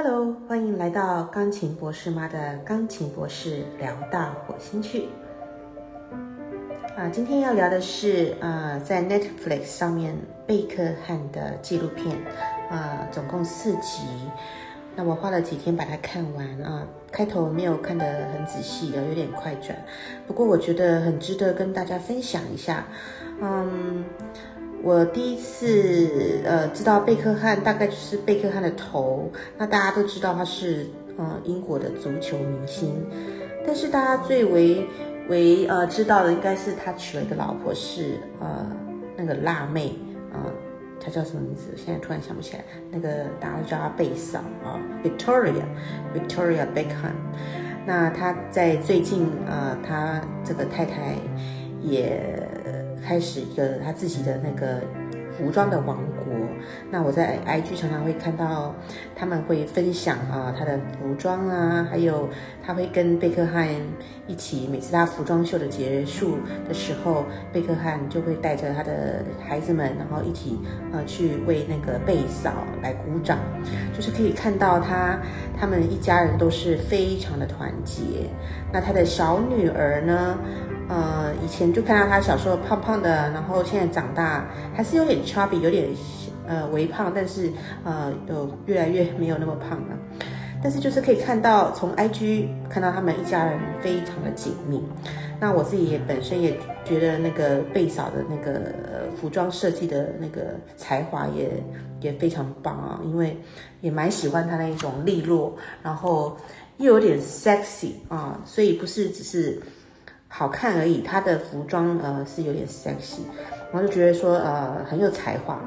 Hello，欢迎来到钢琴博士妈的钢琴博士聊到火星去。啊，今天要聊的是啊，在 Netflix 上面贝克汉的纪录片，啊，总共四集。那我花了几天把它看完啊，开头没有看得很仔细的，有点快转。不过我觉得很值得跟大家分享一下。嗯，我第一次呃知道贝克汉，大概就是贝克汉的头。那大家都知道他是呃英国的足球明星，但是大家最为为呃知道的应该是他娶了一个老婆是呃那个辣妹啊。他叫什么名字？现在突然想不起来。那个大家都叫她贝嫂啊，Victoria，Victoria Beckham。那他在最近啊，他这个太太也开始一个他自己的那个服装的王国。那我在 IG 常常会看到他们会分享啊他的服装啊，还有他会跟贝克汉一起，每次他服装秀的结束的时候，贝克汉就会带着他的孩子们，然后一起呃去为那个贝嫂来鼓掌，就是可以看到他他们一家人都是非常的团结。那他的小女儿呢，呃以前就看到他小时候胖胖的，然后现在长大还是有点 chubby，有点。呃，微胖，但是呃，有越来越没有那么胖了。但是就是可以看到，从 IG 看到他们一家人非常的紧密。那我自己也本身也觉得那个贝嫂的那个服装设计的那个才华也也非常棒啊，因为也蛮喜欢她那一种利落，然后又有点 sexy 啊，所以不是只是好看而已，他的服装呃是有点 sexy，然后就觉得说呃很有才华。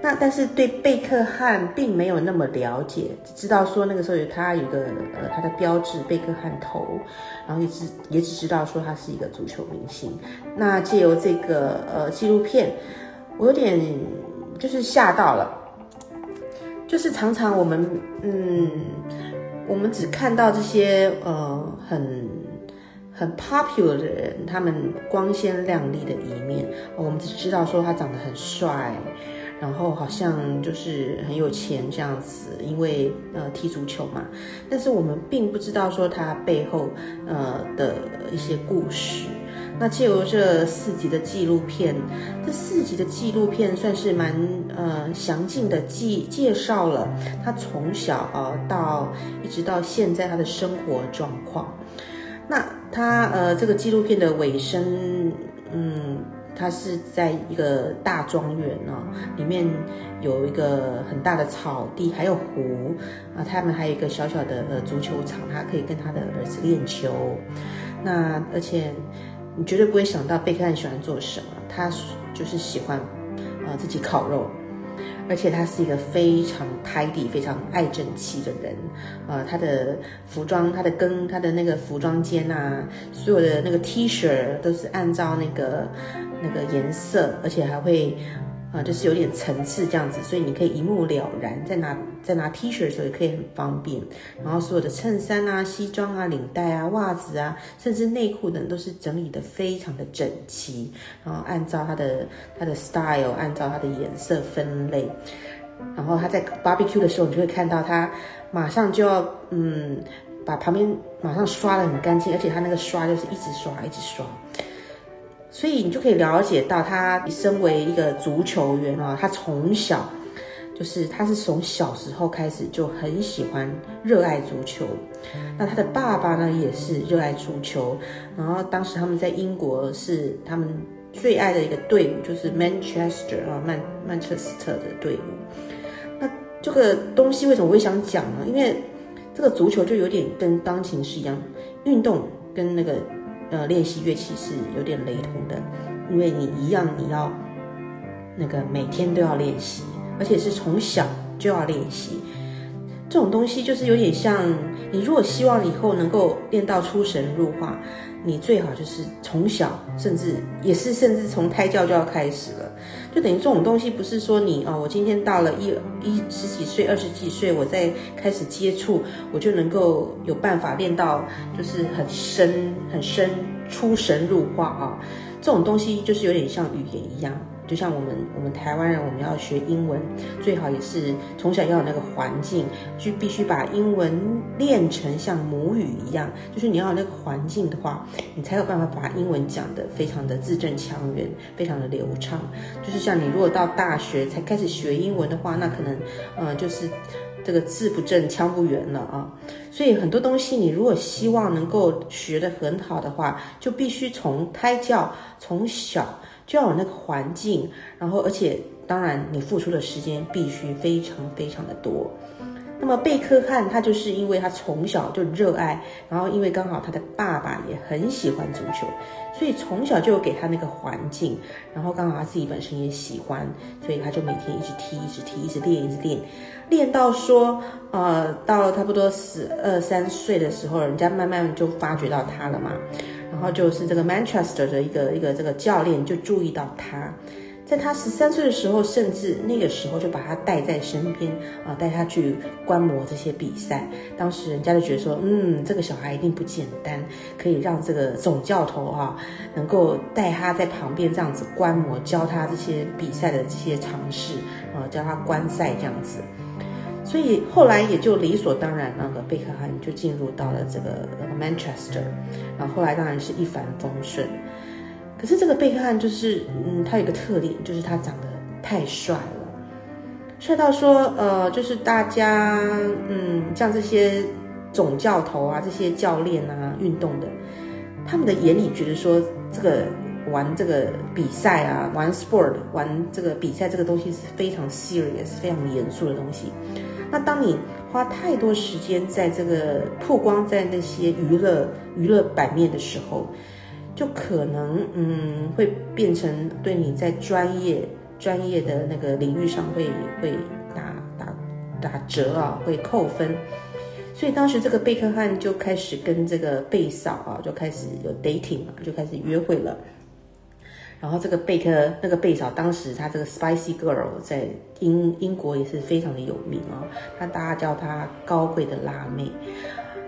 那但是对贝克汉并没有那么了解，只知道说那个时候有他有个呃他的标志贝克汉头，然后也只也只知道说他是一个足球明星。那借由这个呃纪录片，我有点就是吓到了，就是常常我们嗯我们只看到这些呃很很 popular 的人，他们光鲜亮丽的一面，我们只知道说他长得很帅。然后好像就是很有钱这样子，因为呃踢足球嘛。但是我们并不知道说他背后呃的一些故事。那借由这四集的纪录片，这四集的纪录片算是蛮呃详尽的记介绍了他从小呃到一直到现在他的生活状况。那他呃这个纪录片的尾声，嗯。他是在一个大庄园哦，里面有一个很大的草地，还有湖啊。他们还有一个小小的呃足球场，他可以跟他的儿子练球。那而且你绝对不会想到贝克汉喜欢做什么，他就是喜欢呃自己烤肉。而且他是一个非常 tidy、非常爱整齐的人，呃，他的服装、他的跟他的那个服装间啊，所有的那个 T 恤都是按照那个那个颜色，而且还会。啊，就是有点层次这样子，所以你可以一目了然，在拿在拿 T 恤的时候也可以很方便。然后所有的衬衫啊、西装啊、领带啊、袜子啊，甚至内裤等都是整理的非常的整齐，然后按照它的它的 style，按照它的颜色分类。然后他在 barbecue 的时候，你就会看到他马上就要嗯，把旁边马上刷的很干净，而且他那个刷就是一直刷一直刷。所以你就可以了解到，他身为一个足球员啊，他从小就是他是从小时候开始就很喜欢热爱足球。那他的爸爸呢也是热爱足球，然后当时他们在英国是他们最爱的一个队伍，就是 Manchester 啊曼曼彻斯特的队伍。那这个东西为什么我会想讲呢？因为这个足球就有点跟钢琴是一样，运动跟那个。呃，练习乐器是有点雷同的，因为你一样，你要那个每天都要练习，而且是从小就要练习。这种东西就是有点像，你如果希望以后能够练到出神入化，你最好就是从小，甚至也是甚至从胎教就要开始了。就等于这种东西不是说你哦，我今天到了一一十几岁、二十几岁，我再开始接触，我就能够有办法练到就是很深很深出神入化啊。这种东西就是有点像语言一样，就像我们我们台湾人，我们要学英文，最好也是从小要有那个环境，就必须把英文练成像母语一样。就是你要有那个环境的话，你才有办法把英文讲得非常的字正腔圆，非常的流畅。就是像你如果到大学才开始学英文的话，那可能，呃，就是这个字不正腔不圆了啊。所以很多东西，你如果希望能够学得很好的话，就必须从胎教从小。就要有那个环境，然后而且当然你付出的时间必须非常非常的多。那么贝克汉他就是因为他从小就热爱，然后因为刚好他的爸爸也很喜欢足球，所以从小就有给他那个环境，然后刚好他自己本身也喜欢，所以他就每天一直踢，一直踢，一直练，一直练，练到说呃到了差不多十二三岁的时候，人家慢慢就发觉到他了嘛。然后就是这个 Manchester 的一个一个这个教练就注意到他，在他十三岁的时候，甚至那个时候就把他带在身边啊，带他去观摩这些比赛。当时人家就觉得说，嗯，这个小孩一定不简单，可以让这个总教头啊，能够带他在旁边这样子观摩，教他这些比赛的这些常识啊，教他观赛这样子。所以后来也就理所当然，那个贝克汉就进入到了这个 Manchester，然后后来当然是一帆风顺。可是这个贝克汉就是，嗯，他有个特点，就是他长得太帅了，帅到说，呃，就是大家，嗯，像这些总教头啊，这些教练啊，运动的，他们的眼里觉得说，这个玩这个比赛啊，玩 sport，玩这个比赛这个东西是非常 serious，非常严肃的东西。那当你花太多时间在这个曝光在那些娱乐娱乐版面的时候，就可能嗯会变成对你在专业专业的那个领域上会会打打打折啊，会扣分。所以当时这个贝克汉就开始跟这个贝嫂啊就开始有 dating 嘛，就开始约会了。然后这个贝克那个贝嫂，当时她这个 Spicy Girl 在英英国也是非常的有名哦，她大家叫她高贵的辣妹。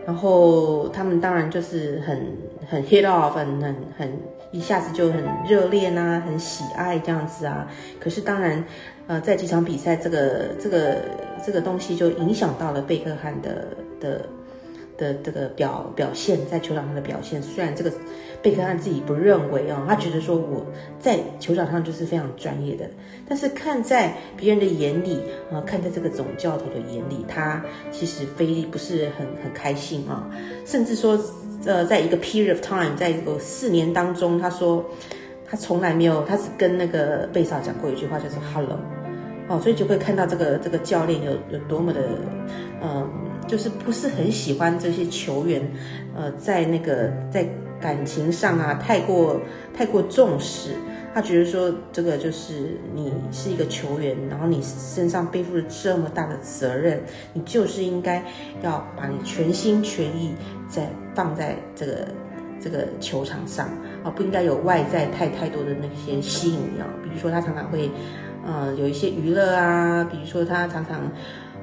然后他们当然就是很很 hit off，很很很一下子就很热烈呐，很喜爱这样子啊。可是当然，呃，在几场比赛，这个这个这个东西就影响到了贝克汉的的。的这个表表现在球场上的表现，虽然这个贝克汉自己不认为啊，他觉得说我在球场上就是非常专业的，但是看在别人的眼里啊，看在这个总教头的眼里，他其实非不是很很开心啊，甚至说呃，在一个 period of time，在这个四年当中，他说他从来没有，他只跟那个贝少讲过一句话，就是 hello，哦，所以就会看到这个这个教练有有多么的嗯。就是不是很喜欢这些球员，呃，在那个在感情上啊，太过太过重视。他觉得说，这个就是你是一个球员，然后你身上背负了这么大的责任，你就是应该要把你全心全意在放在这个这个球场上啊，不应该有外在太太多的那些吸引你啊。比如说他常常会，呃，有一些娱乐啊，比如说他常常。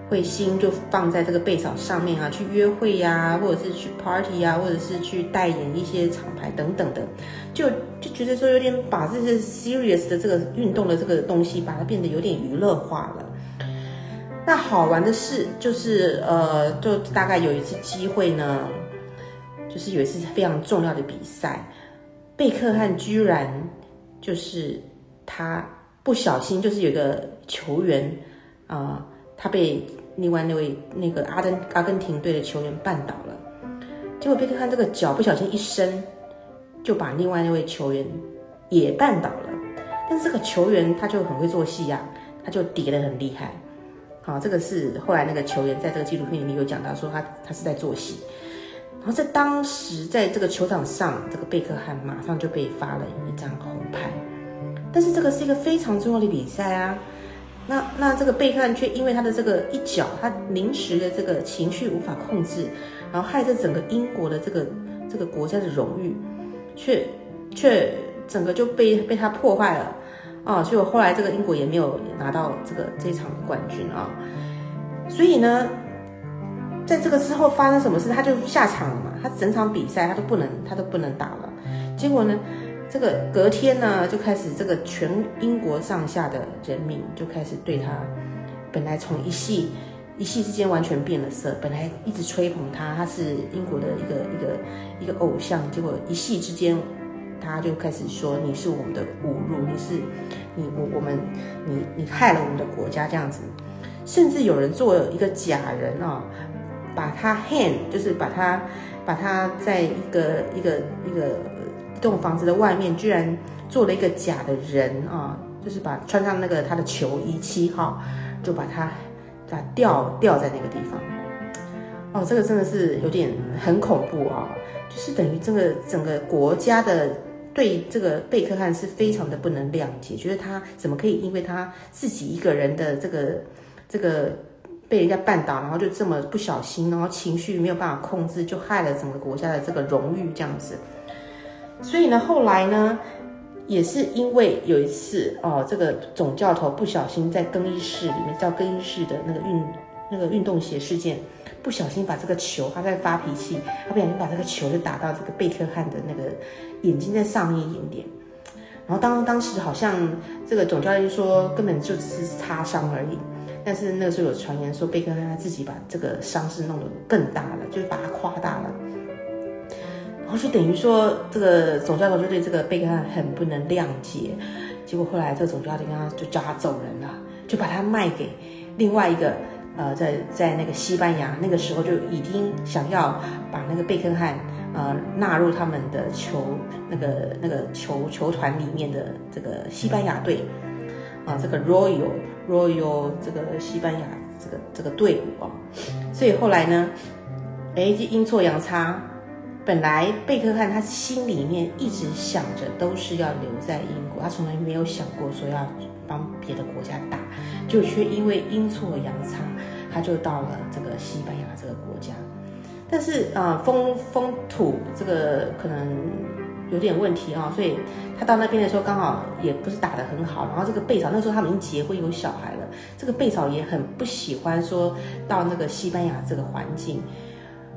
会心就放在这个贝嫂上面啊，去约会呀，或者是去 party 呀，或者是去代言一些厂牌等等的，就就觉得说有点把这些 serious 的这个运动的这个东西，把它变得有点娱乐化了。那好玩的是，就是呃，就大概有一次机会呢，就是有一次非常重要的比赛，贝克汉居然就是他不小心，就是有一个球员啊。他被另外那位那个阿根阿根廷队的球员绊倒了，结果贝克汉这个脚不小心一伸，就把另外那位球员也绊倒了。但是这个球员他就很会做戏呀，他就跌得很厉害。好，这个是后来那个球员在这个纪录片里面有讲到，说他他是在做戏。然后在当时在这个球场上，这个贝克汉马上就被发了一张红牌。但是这个是一个非常重要的比赛啊。那那这个贝克汉却因为他的这个一脚，他临时的这个情绪无法控制，然后害这整个英国的这个这个国家的荣誉，却却整个就被被他破坏了啊！所以后来这个英国也没有拿到这个这场冠军啊。所以呢，在这个之后发生什么事，他就下场了嘛。他整场比赛他都不能他都不能打了。结果呢，这个隔天呢，就开始这个全英国上下的人民就开始对他，本来从一系一系之间完全变了色，本来一直吹捧他，他是英国的一个一个一个偶像，结果一系之间，他就开始说你是我们的侮辱，你是你我我们你你害了我们的国家这样子，甚至有人做一个假人啊，把他 hand 就是把他把他在一个一个一个。栋房子的外面居然做了一个假的人啊，就是把穿上那个他的球衣七号，就把他把吊吊在那个地方。哦，这个真的是有点很恐怖啊！就是等于这个整个国家的对这个贝克汉是非常的不能谅解，觉得他怎么可以因为他自己一个人的这个这个被人家绊倒，然后就这么不小心，然后情绪没有办法控制，就害了整个国家的这个荣誉这样子。所以呢，后来呢，也是因为有一次哦，这个总教头不小心在更衣室里面，叫更衣室的那个运那个运动鞋事件，不小心把这个球，他在发脾气，他不小心把这个球就打到这个贝克汉的那个眼睛在上面一点点，然后当当时好像这个总教练说根本就只是擦伤而已，但是那个时候有传言说贝克汉他自己把这个伤势弄得更大了，就是把。就等于说，这个总教头就对这个贝克汉很不能谅解，结果后来这个总教头就叫他走人了，就把他卖给另外一个，呃，在在那个西班牙，那个时候就已经想要把那个贝克汉呃纳入他们的球那个那个球球团里面的这个西班牙队，啊，这个 Royal Royal 这个西班牙这个这个队伍啊，所以后来呢，哎，就阴错阳差。本来贝克汉他心里面一直想着都是要留在英国，他从来没有想过说要帮别的国家打，就却因为阴错阳差，他就到了这个西班牙这个国家。但是呃风风土这个可能有点问题啊，所以他到那边的时候刚好也不是打得很好。然后这个贝嫂那时候他们已经结婚有小孩了，这个贝嫂也很不喜欢说到那个西班牙这个环境，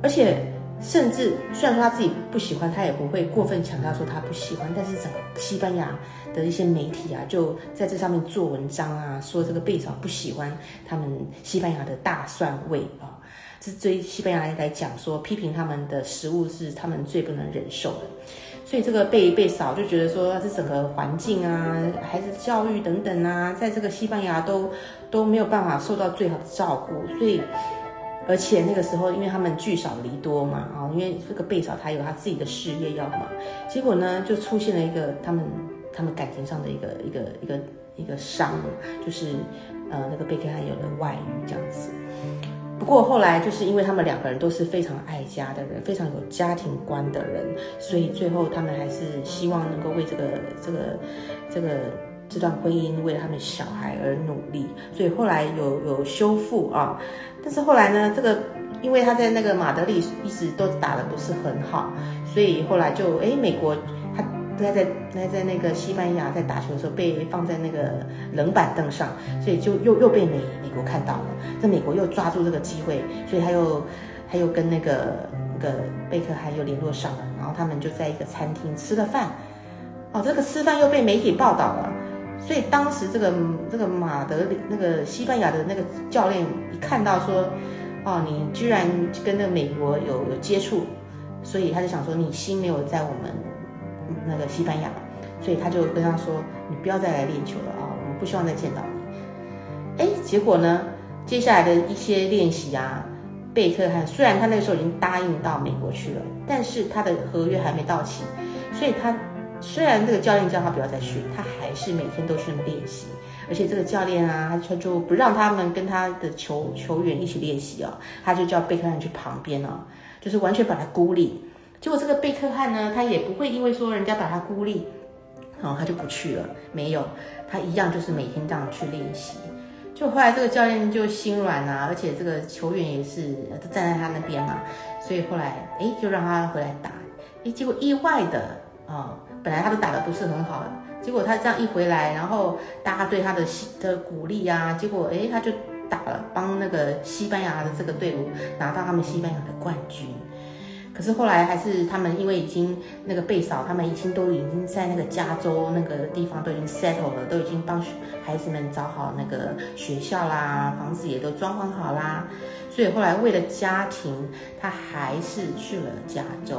而且。甚至虽然说他自己不喜欢，他也不会过分强调说他不喜欢。但是整个西班牙的一些媒体啊，就在这上面做文章啊，说这个贝嫂不喜欢他们西班牙的大蒜味啊，这对西班牙来讲说批评他们的食物是他们最不能忍受的。所以这个贝贝嫂就觉得说，这整个环境啊、孩子教育等等啊，在这个西班牙都都没有办法受到最好的照顾，所以。而且那个时候，因为他们聚少离多嘛，啊，因为这个贝嫂她有她自己的事业要忙，结果呢，就出现了一个他们他们感情上的一个一个一个一个伤，就是呃那个贝克汉有了外遇这样子。不过后来就是因为他们两个人都是非常爱家的人，非常有家庭观的人，所以最后他们还是希望能够为这个这个这个。这段婚姻为了他们小孩而努力，所以后来有有修复啊。但是后来呢，这个因为他在那个马德里一直都打得不是很好，所以后来就哎，美国他他在他在那个西班牙在打球的时候被放在那个冷板凳上，所以就又又被美美国看到了。在美国又抓住这个机会，所以他又他又跟那个那个贝克汉又联络上了，然后他们就在一个餐厅吃了饭。哦，这个吃饭又被媒体报道了。所以当时这个这个马德里那个西班牙的那个教练一看到说，哦，你居然跟那个美国有有接触，所以他就想说你心没有在我们那个西班牙，所以他就跟他说，你不要再来练球了啊，我们不希望再见到你。哎，结果呢，接下来的一些练习啊，贝克汉虽然他那个时候已经答应到美国去了，但是他的合约还没到期，所以他。虽然这个教练叫他不要再去，他还是每天都去练习。而且这个教练啊，他就不让他们跟他的球球员一起练习啊，他就叫贝克汉去旁边啊，就是完全把他孤立。结果这个贝克汉呢，他也不会因为说人家把他孤立，然后他就不去了。没有，他一样就是每天这样去练习。就后来这个教练就心软啊，而且这个球员也是都站在他那边嘛，所以后来哎就让他回来打。哎，结果意外的啊。本来他都打得不是很好，结果他这样一回来，然后大家对他的的鼓励啊，结果哎他就打了，帮那个西班牙的这个队伍拿到他们西班牙的冠军。可是后来还是他们因为已经那个贝嫂他们已经都已经在那个加州那个地方都已经 settle 了，都已经帮孩子们找好那个学校啦，房子也都装潢好啦，所以后来为了家庭，他还是去了加州，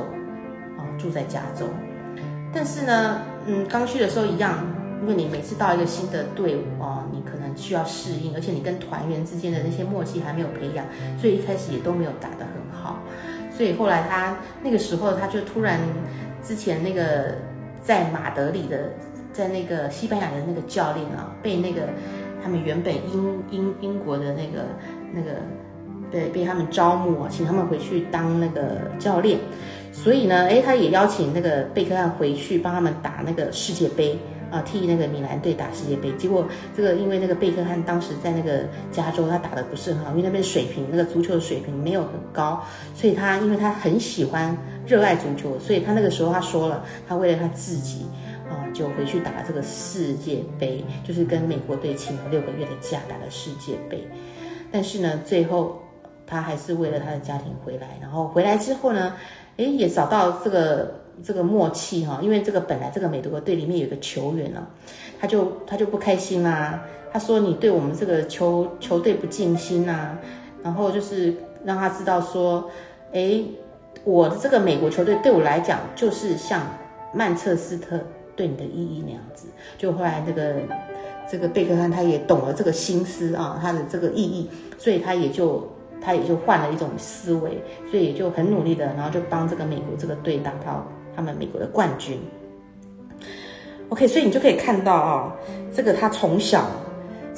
哦，住在加州。但是呢，嗯，刚去的时候一样，因为你每次到一个新的队伍哦，你可能需要适应，而且你跟团员之间的那些默契还没有培养，所以一开始也都没有打得很好。所以后来他那个时候，他就突然之前那个在马德里的，在那个西班牙的那个教练啊，被那个他们原本英英英国的那个那个对被他们招募，请他们回去当那个教练。所以呢，哎，他也邀请那个贝克汉回去帮他们打那个世界杯。啊，替那个米兰队打世界杯，结果这个因为那个贝克汉当时在那个加州，他打的不是很好，因为那边水平那个足球的水平没有很高，所以他因为他很喜欢热爱足球，所以他那个时候他说了，他为了他自己啊，就回去打这个世界杯，就是跟美国队请了六个月的假打了世界杯，但是呢，最后他还是为了他的家庭回来，然后回来之后呢，诶，也找到这个。这个默契哈，因为这个本来这个美国队里面有个球员呢，他就他就不开心啦。他说你对我们这个球球队不尽心呐，然后就是让他知道说，哎，我的这个美国球队对我来讲就是像曼彻斯特对你的意义那样子。就后来这个这个贝克汉他也懂了这个心思啊，他的这个意义，所以他也就。他也就换了一种思维，所以也就很努力的，然后就帮这个美国这个队打到他们美国的冠军。OK，所以你就可以看到啊，这个他从小。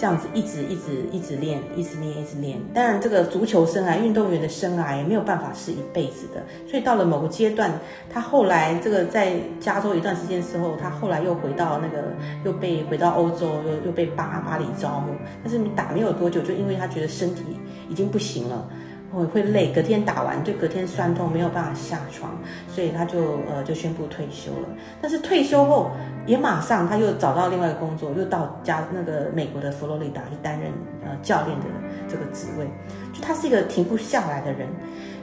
这样子一直一直一直练，一直练，一直练。当然，这个足球生涯、运动员的生涯也没有办法是一辈子的。所以到了某个阶段，他后来这个在加州一段时间之后，他后来又回到那个，又被回到欧洲，又又被巴巴黎招募。但是你打没有多久，就因为他觉得身体已经不行了。会会累，隔天打完就隔天酸痛，没有办法下床，所以他就呃就宣布退休了。但是退休后也马上他又找到另外一个工作，又到加那个美国的佛罗里达去担任呃教练的这个职位。就他是一个停不下来的人，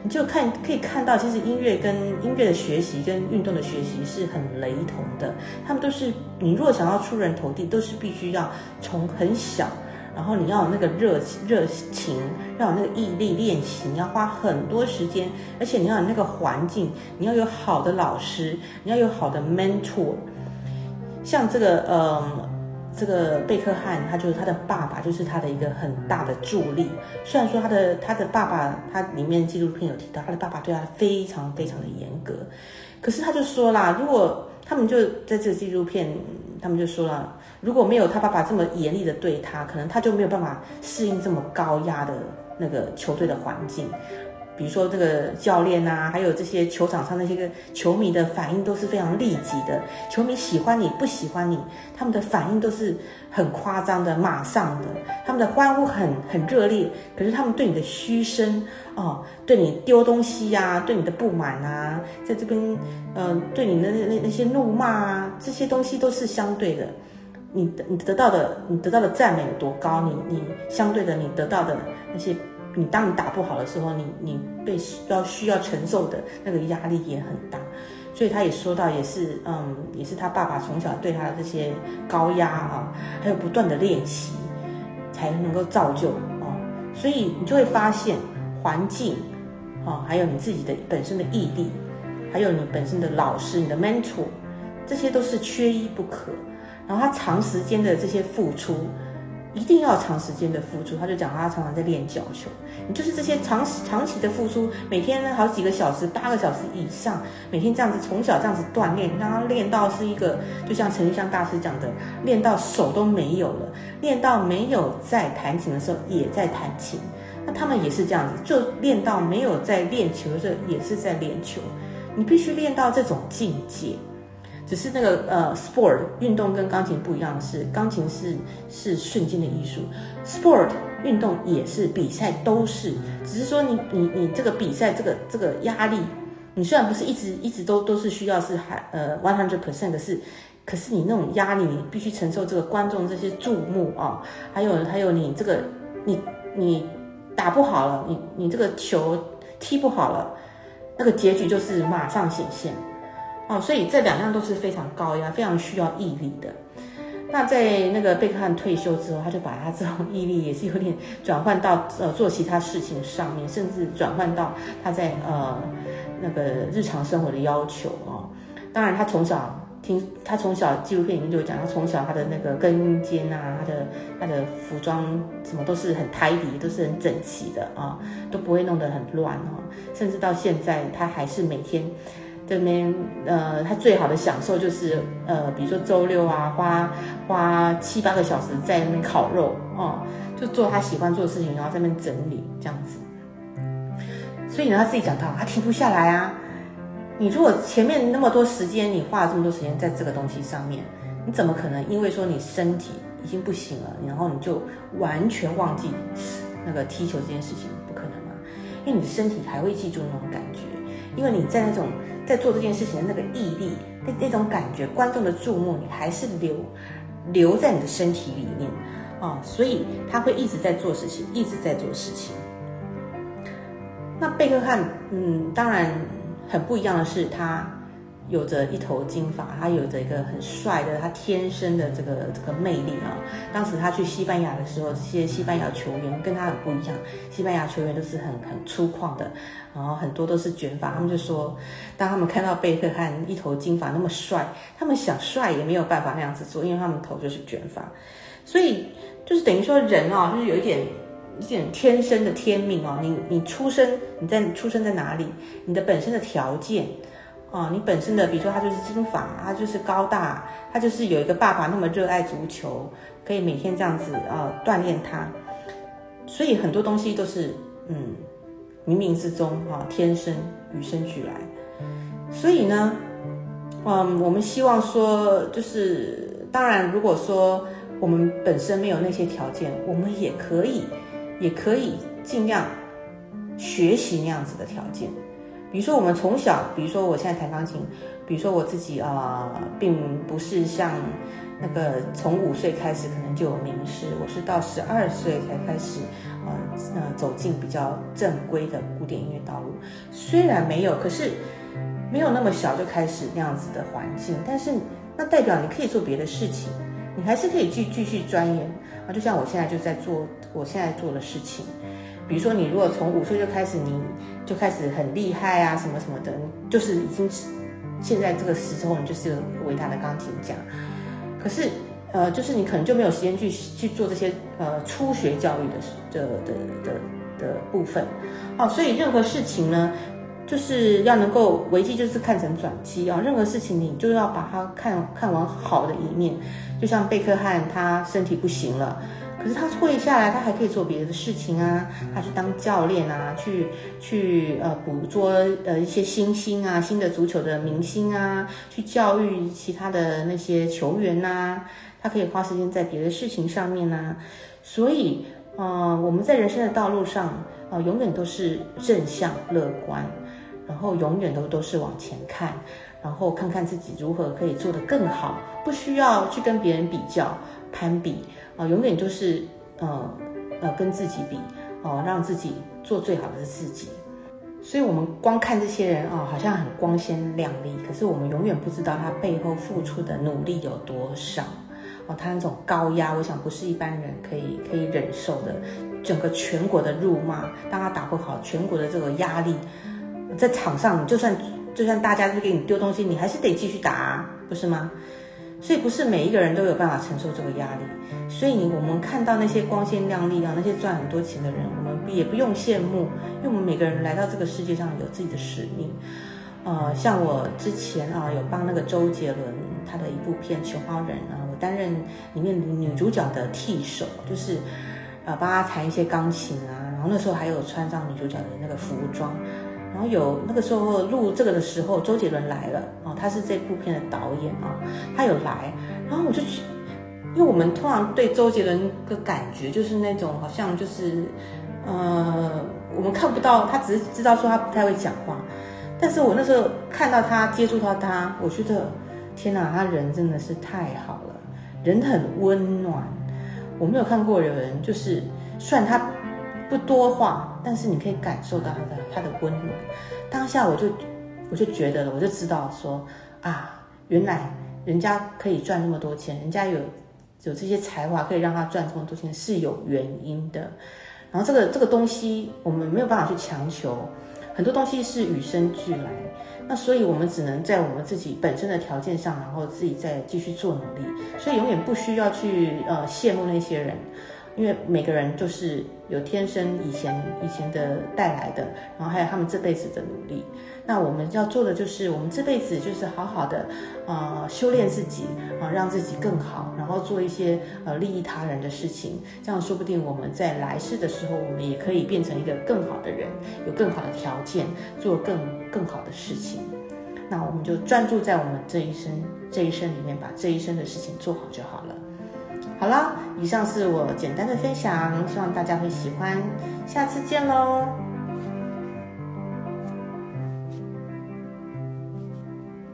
你就看可以看到，其实音乐跟音乐的学习跟运动的学习是很雷同的。他们都是你若想要出人头地，都是必须要从很小。然后你要有那个热热情，要有那个毅力练习，你要花很多时间，而且你要有那个环境，你要有好的老师，你要有好的 mentor。像这个，呃，这个贝克汉，他就是他的爸爸，就是他的一个很大的助力。虽然说他的他的爸爸，他里面纪录片有提到，他的爸爸对他非常非常的严格，可是他就说啦，如果他们就在这个纪录片，他们就说了，如果没有他爸爸这么严厉的对他，可能他就没有办法适应这么高压的那个球队的环境。比如说这个教练啊，还有这些球场上那些个球迷的反应都是非常立即的。球迷喜欢你不喜欢你，他们的反应都是很夸张的，马上的。他们的欢呼很很热烈，可是他们对你的嘘声哦，对你丢东西呀，对你的不满啊，在这边，嗯，对你的那那那些怒骂啊，这些东西都是相对的。你你得到的，你得到的赞美有多高，你你相对的，你得到的那些。你当你打不好的时候，你你被要需要承受的那个压力也很大，所以他也说到，也是嗯，也是他爸爸从小对他的这些高压啊，还有不断的练习，才能够造就哦。所以你就会发现环境啊，还有你自己的本身的毅力，还有你本身的老师、你的 mentor，这些都是缺一不可。然后他长时间的这些付出。一定要长时间的付出，他就讲他常常在练脚球。你就是这些长长期的付出，每天呢好几个小时、八个小时以上，每天这样子从小这样子锻炼，让他练到是一个，就像陈玉香大师讲的，练到手都没有了，练到没有在弹琴的时候也在弹琴。那他们也是这样子，就练到没有在练球的时候也是在练球。你必须练到这种境界。只是那个呃，sport 运动跟钢琴不一样的是，钢琴是是瞬间的艺术，sport 运动也是比赛都是，只是说你你你这个比赛这个这个压力，你虽然不是一直一直都都是需要是还呃 one hundred percent 的是，可是你那种压力你必须承受这个观众这些注目啊，还有还有你这个你你打不好了，你你这个球踢不好了。那个结局就是马上显现。哦，所以这两样都是非常高压、非常需要毅力的。那在那个贝克汉退休之后，他就把他这种毅力也是有点转换到呃做其他事情上面，甚至转换到他在呃那个日常生活的要求啊。当然，他从小听他从小纪录片里面就有讲，他从小他的那个更衣间啊，他的他的服装什么都是很 tidy，都是很整齐的啊，都不会弄得很乱哦。甚至到现在，他还是每天。这边呃，他最好的享受就是呃，比如说周六啊，花花七八个小时在那边烤肉哦，就做他喜欢做的事情，然后在那边整理这样子。所以呢，他自己讲到，他停不下来啊。你如果前面那么多时间，你花了这么多时间在这个东西上面，你怎么可能因为说你身体已经不行了，然后你就完全忘记那个踢球这件事情？不可能啊，因为你的身体还会记住那种感觉，因为你在那种。在做这件事情的那个毅力，那那种感觉，观众的注目，你还是留留在你的身体里面啊，所以他会一直在做事情，一直在做事情。那贝克汉，嗯，当然很不一样的是他。有着一头金发，他有着一个很帅的，他天生的这个这个魅力啊。当时他去西班牙的时候，这些西班牙球员跟他很不一样，西班牙球员都是很很粗犷的，然后很多都是卷发。他们就说，当他们看到贝克汉一头金发那么帅，他们想帅也没有办法那样子做，因为他们头就是卷发。所以就是等于说人啊，就是有一点一点天生的天命哦。你你出生你在出生在哪里，你的本身的条件。哦，你本身的，比如说他就是金发，他就是高大，他就是有一个爸爸那么热爱足球，可以每天这样子啊锻炼他，所以很多东西都是嗯冥冥之中啊天生与生俱来，所以呢，嗯，我们希望说就是当然，如果说我们本身没有那些条件，我们也可以也可以尽量学习那样子的条件。比如说，我们从小，比如说我现在弹钢琴，比如说我自己啊，并不是像那个从五岁开始可能就有名师，我是到十二岁才开始，呃呃走进比较正规的古典音乐道路。虽然没有，可是没有那么小就开始那样子的环境，但是那代表你可以做别的事情，你还是可以继继续钻研啊。就像我现在就在做我现在做的事情。比如说，你如果从五岁就开始，你就开始很厉害啊，什么什么的，就是已经现在这个时候，你就是伟大的钢琴家。可是，呃，就是你可能就没有时间去去做这些呃初学教育的的的的的部分。哦，所以任何事情呢，就是要能够危机就是看成转机啊。任何事情你就要把它看看往好的一面。就像贝克汉，他身体不行了。可是他退下来，他还可以做别的事情啊，他去当教练啊，去去呃捕捉呃一些新星啊，新的足球的明星啊，去教育其他的那些球员呐，他可以花时间在别的事情上面呐。所以，呃，我们在人生的道路上啊，永远都是正向乐观，然后永远都都是往前看，然后看看自己如何可以做得更好，不需要去跟别人比较攀比。啊，永远就是，呃，呃，跟自己比，哦，让自己做最好的自己。所以，我们光看这些人啊，好像很光鲜亮丽，可是我们永远不知道他背后付出的努力有多少。哦，他那种高压，我想不是一般人可以可以忍受的。整个全国的辱骂，当他打不好，全国的这个压力，在场上，就算就算大家都给你丢东西，你还是得继续打，不是吗？所以不是每一个人都有办法承受这个压力，所以我们看到那些光鲜亮丽啊，那些赚很多钱的人，我们也不用羡慕，因为我们每个人来到这个世界上有自己的使命。呃，像我之前啊，有帮那个周杰伦他的一部片《求花人》啊，我担任里面女主角的替手，就是呃帮他弹一些钢琴啊，然后那时候还有穿上女主角的那个服装。然后有那个时候录这个的时候，周杰伦来了哦，他是这部片的导演啊，他有来，然后我就去，因为我们通常对周杰伦的感觉就是那种好像就是，呃，我们看不到他，只是知道说他不太会讲话，但是我那时候看到他接触到他，我觉得天哪，他人真的是太好了，人很温暖，我没有看过有人就是，算他不多话。但是你可以感受到他的他的温暖。当下我就我就觉得了，我就知道说啊，原来人家可以赚那么多钱，人家有有这些才华可以让他赚这么多钱是有原因的。然后这个这个东西我们没有办法去强求，很多东西是与生俱来。那所以我们只能在我们自己本身的条件上，然后自己再继续做努力。所以永远不需要去呃羡慕那些人。因为每个人就是有天生以前以前的带来的，然后还有他们这辈子的努力。那我们要做的就是，我们这辈子就是好好的，呃，修炼自己啊，让自己更好，然后做一些呃利益他人的事情。这样说不定我们在来世的时候，我们也可以变成一个更好的人，有更好的条件做更更好的事情。那我们就专注在我们这一生这一生里面，把这一生的事情做好就好了。好了，以上是我简单的分享，希望大家会喜欢，下次见喽。